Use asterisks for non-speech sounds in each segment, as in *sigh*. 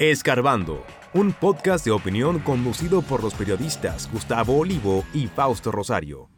Escarbando, un podcast de opinión conducido por los periodistas Gustavo Olivo y Fausto Rosario.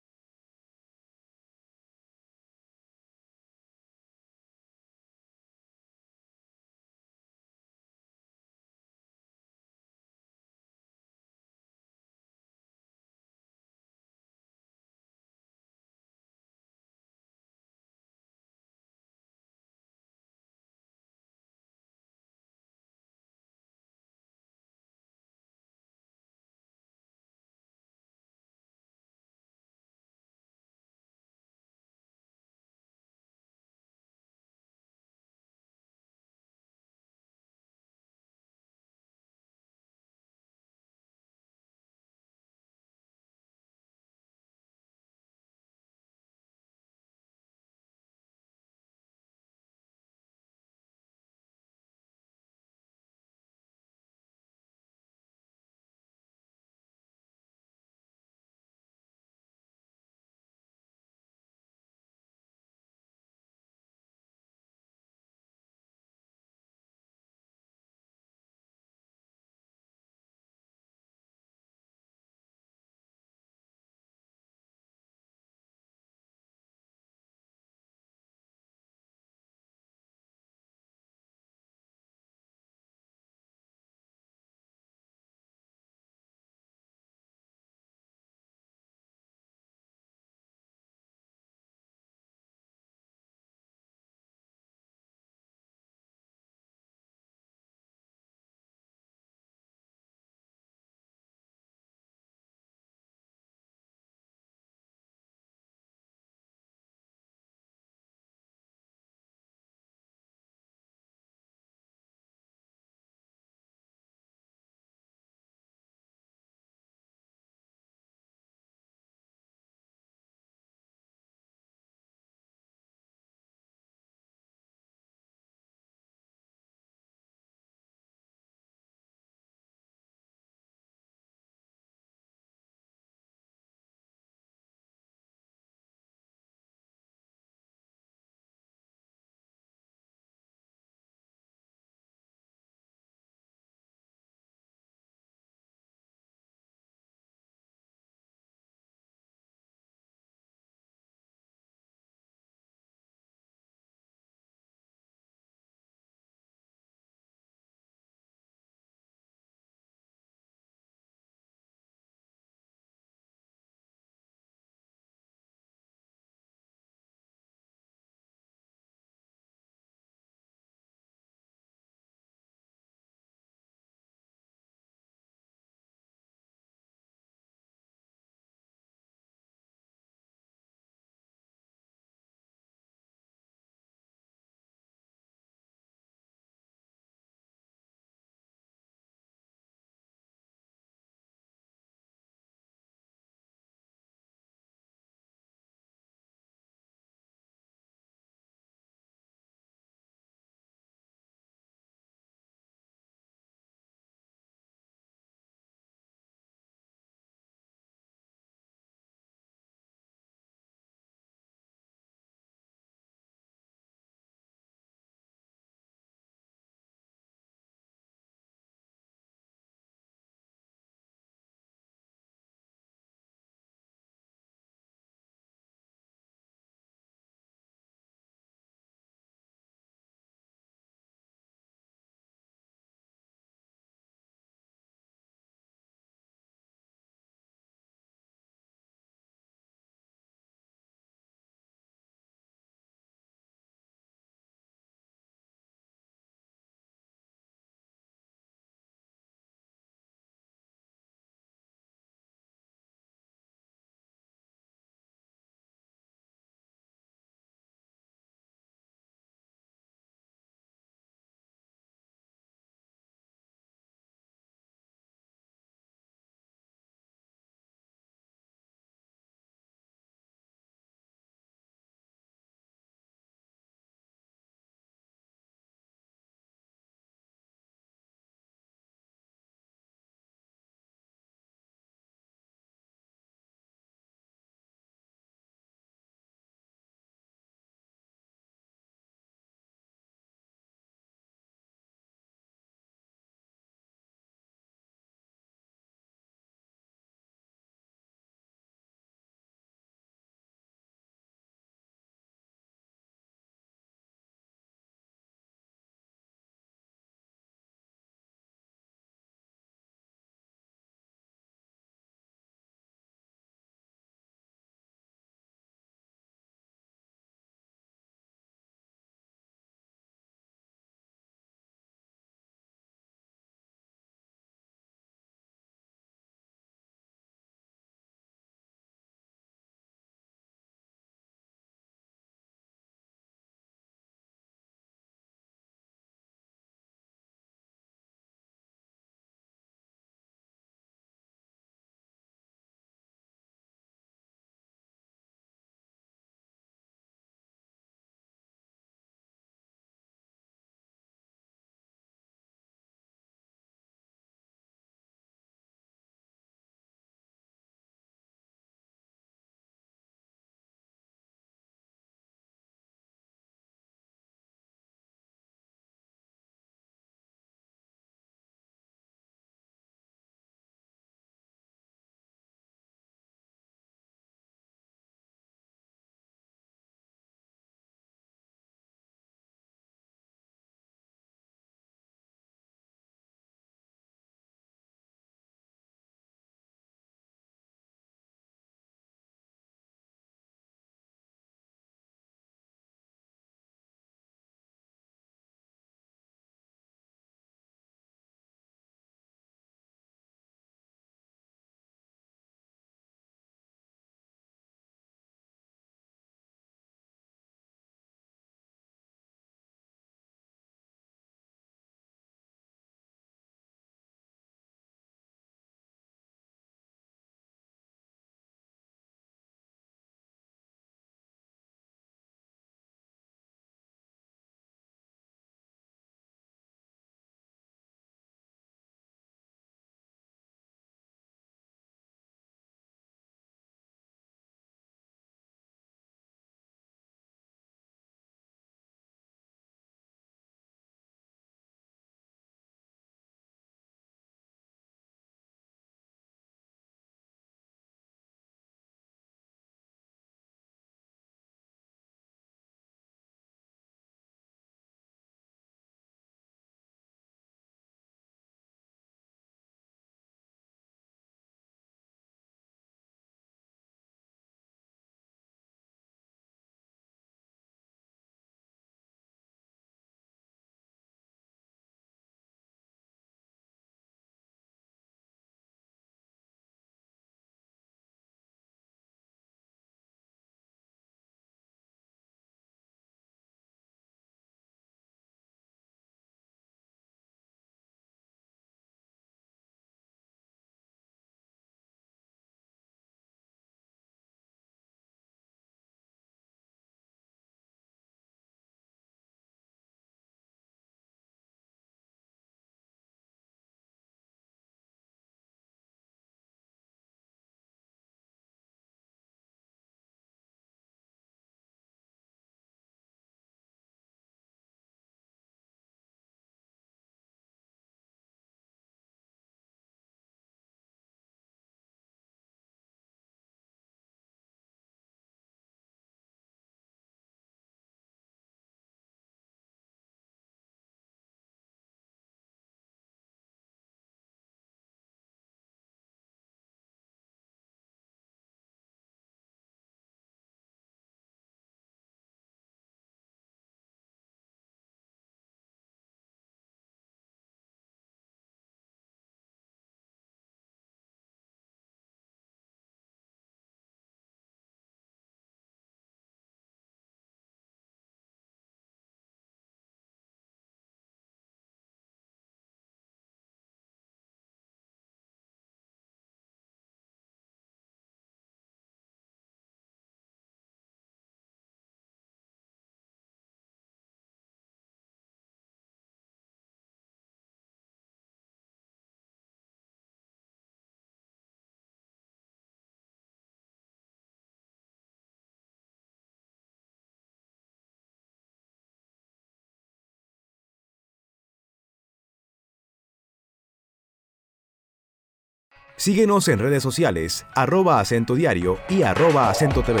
Síguenos en redes sociales, arroba acento diario y arroba acento TV.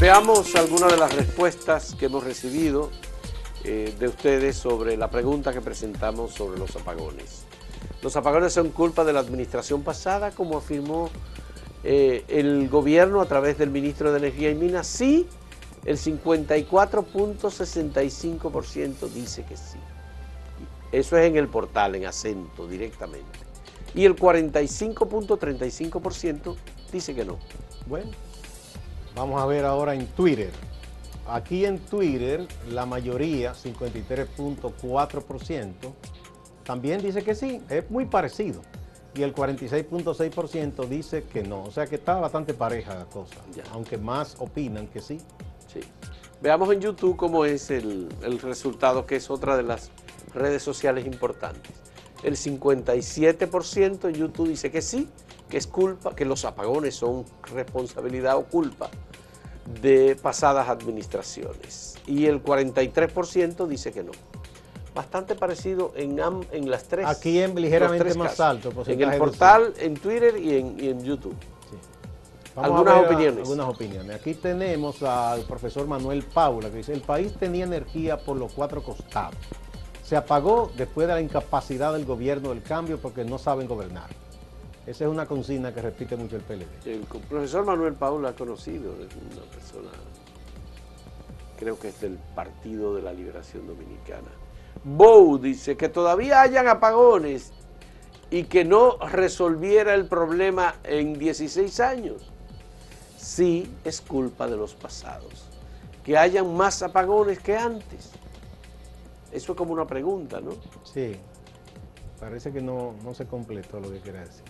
Veamos algunas de las respuestas que hemos recibido eh, de ustedes sobre la pregunta que presentamos sobre los apagones. Los apagones son culpa de la administración pasada, como afirmó eh, el gobierno a través del ministro de Energía y Minas. Sí, el 54.65% dice que sí. Eso es en el portal, en acento, directamente. Y el 45.35% dice que no. Bueno, vamos a ver ahora en Twitter. Aquí en Twitter, la mayoría, 53.4%, también dice que sí, es muy parecido. Y el 46.6% dice que no. O sea que está bastante pareja la cosa, aunque más opinan que sí. Veamos en YouTube cómo es el, resultado, que es otra de las redes sociales importantes. El 57% en YouTube dice que sí, que es culpa, que los apagones son responsabilidad o culpa de pasadas administraciones. Y el 43% dice que no. Bastante parecido en, en las tres. Aquí en ligeramente más alto. En el portal, en Twitter y en YouTube algunas opiniones. Algunas opiniones. Aquí tenemos al profesor Manuel Paula que dice, el país tenía energía por los cuatro costados. Se apagó después de la incapacidad del gobierno del cambio porque no saben gobernar. Esa es una consigna que repite mucho el PLD. El profesor Manuel Paula conocido, es una persona, creo que es del Partido de la Liberación Dominicana. Bow dice que todavía hayan apagones y que no resolviera el problema en 16 años sí es culpa de los pasados. Que hayan más apagones que antes. Eso es como una pregunta, ¿no? Sí. Parece que no, se completó lo que quería decir.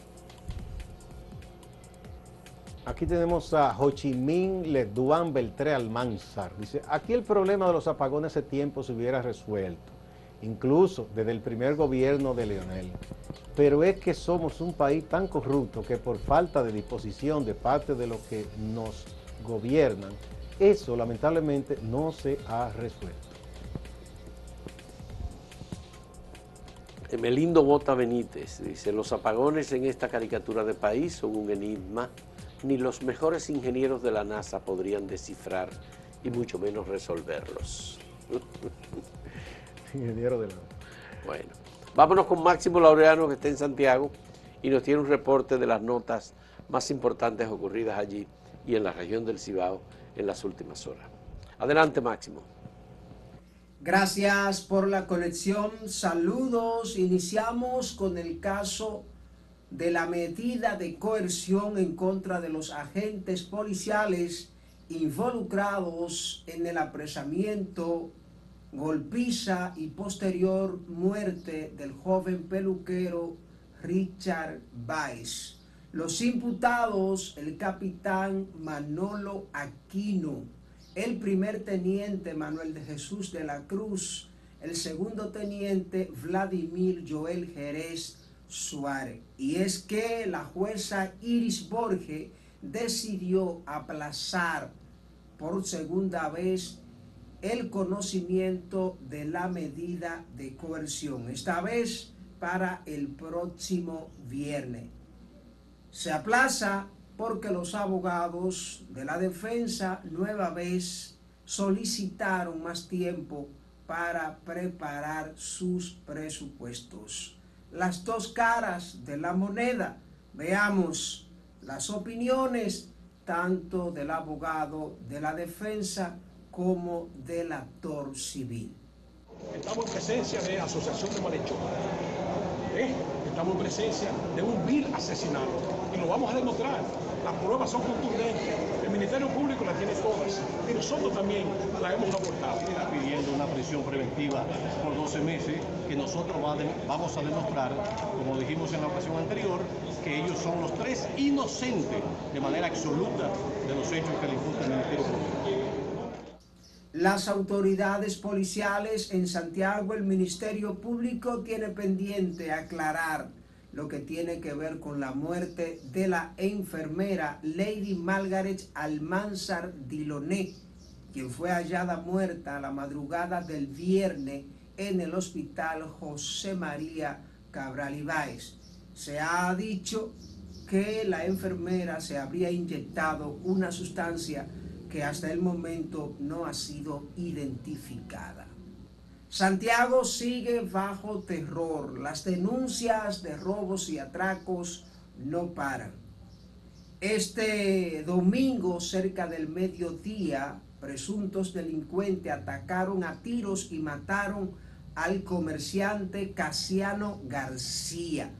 Aquí tenemos a Ho Chi Minh Leduan Beltré Almanzar. Dice, aquí el problema de los apagones hace tiempo se hubiera resuelto, incluso desde el primer gobierno de Leonel pero es que somos un país tan corrupto que por falta de disposición de parte de los que nos gobiernan, eso lamentablemente no se ha resuelto. Melindo Bota Benítez dice, los apagones en esta caricatura de país son un enigma, ni los mejores ingenieros de la NASA podrían descifrar y mucho menos resolverlos. *laughs* Ingeniero de la Bueno. Vámonos con Máximo Laureano, que está en Santiago, y nos tiene un reporte de las notas más importantes ocurridas allí y en la región del Cibao en las últimas horas. Adelante, Máximo. Gracias por la conexión. Saludos. Iniciamos con el caso de la medida de coerción en contra de los agentes policiales involucrados en el apresamiento golpiza y posterior muerte del joven peluquero Richard Weiss. Los imputados, el capitán Manolo Aquino, el primer teniente Manuel de Jesús de la Cruz, el segundo teniente Vladimir Joel Jerez Suárez. Y es que la jueza Iris Borge decidió aplazar por segunda vez el conocimiento de la medida de coerción, esta vez para el próximo viernes. Se aplaza porque los abogados de la defensa nueva vez solicitaron más tiempo para preparar sus presupuestos. Las dos caras de la moneda. Veamos las opiniones tanto del abogado de la defensa como del actor civil. Estamos en presencia de asociación de malhechores. ¿Eh? Estamos en presencia de un vil asesinato y lo vamos a demostrar. Las pruebas son contundentes. El Ministerio Público las tiene todas y nosotros también las hemos aportado. Está pidiendo una prisión preventiva por 12 meses que nosotros vamos a demostrar, como dijimos en la ocasión anterior, que ellos son los tres inocentes de manera absoluta de los hechos que le imputa el Ministerio Público las autoridades policiales en Santiago, el Ministerio Público tiene pendiente aclarar lo que tiene que ver con la muerte de la enfermera Lady Margaret Almanzar Diloné, quien fue hallada muerta a la madrugada del viernes en el hospital José María Cabral Ibáez. Se ha dicho que la enfermera se habría inyectado una sustancia que hasta el momento no ha sido identificada. Santiago sigue bajo terror. Las denuncias de robos y atracos no paran. Este domingo, cerca del mediodía, presuntos delincuentes atacaron a tiros y mataron al comerciante Casiano García.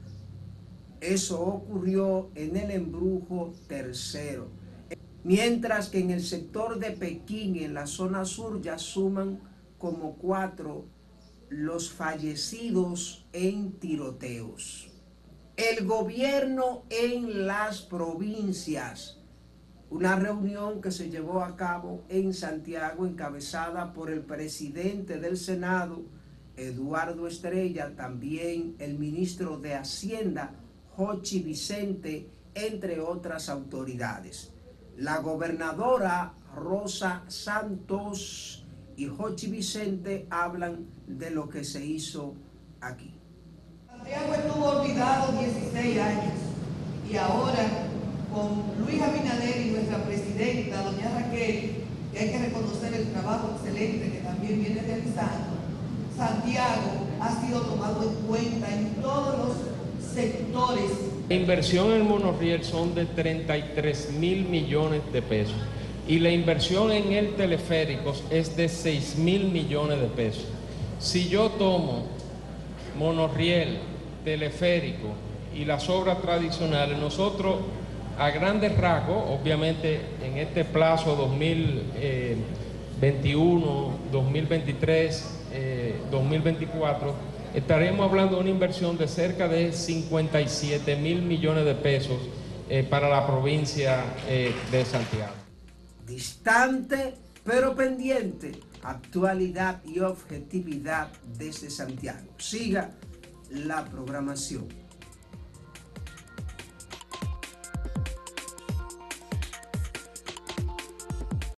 Eso ocurrió en el embrujo tercero. Mientras que en el sector de Pekín, en la zona sur, ya suman como cuatro los fallecidos en tiroteos. El gobierno en las provincias. Una reunión que se llevó a cabo en Santiago, encabezada por el presidente del Senado, Eduardo Estrella, también el ministro de Hacienda, Jochi Vicente, entre otras autoridades. La gobernadora Rosa Santos y Jochi Vicente hablan de lo que se hizo aquí. Santiago estuvo olvidado 16 años y ahora con Luis Abinader y nuestra presidenta, doña Raquel, que hay que reconocer el trabajo excelente que también viene realizando, Santiago ha sido tomado en cuenta en todos los sectores. La inversión en el monorriel son de 33 mil millones de pesos y la inversión en el teleférico es de 6 mil millones de pesos. Si yo tomo monorriel, teleférico y las obras tradicionales, nosotros a grandes rasgos, obviamente en este plazo 2021, 2023, 2024, estaremos hablando de una inversión de cerca de 57 mil millones de pesos eh, para la provincia eh, de Santiago. Distante pero pendiente, actualidad y objetividad desde Santiago. Siga la programación.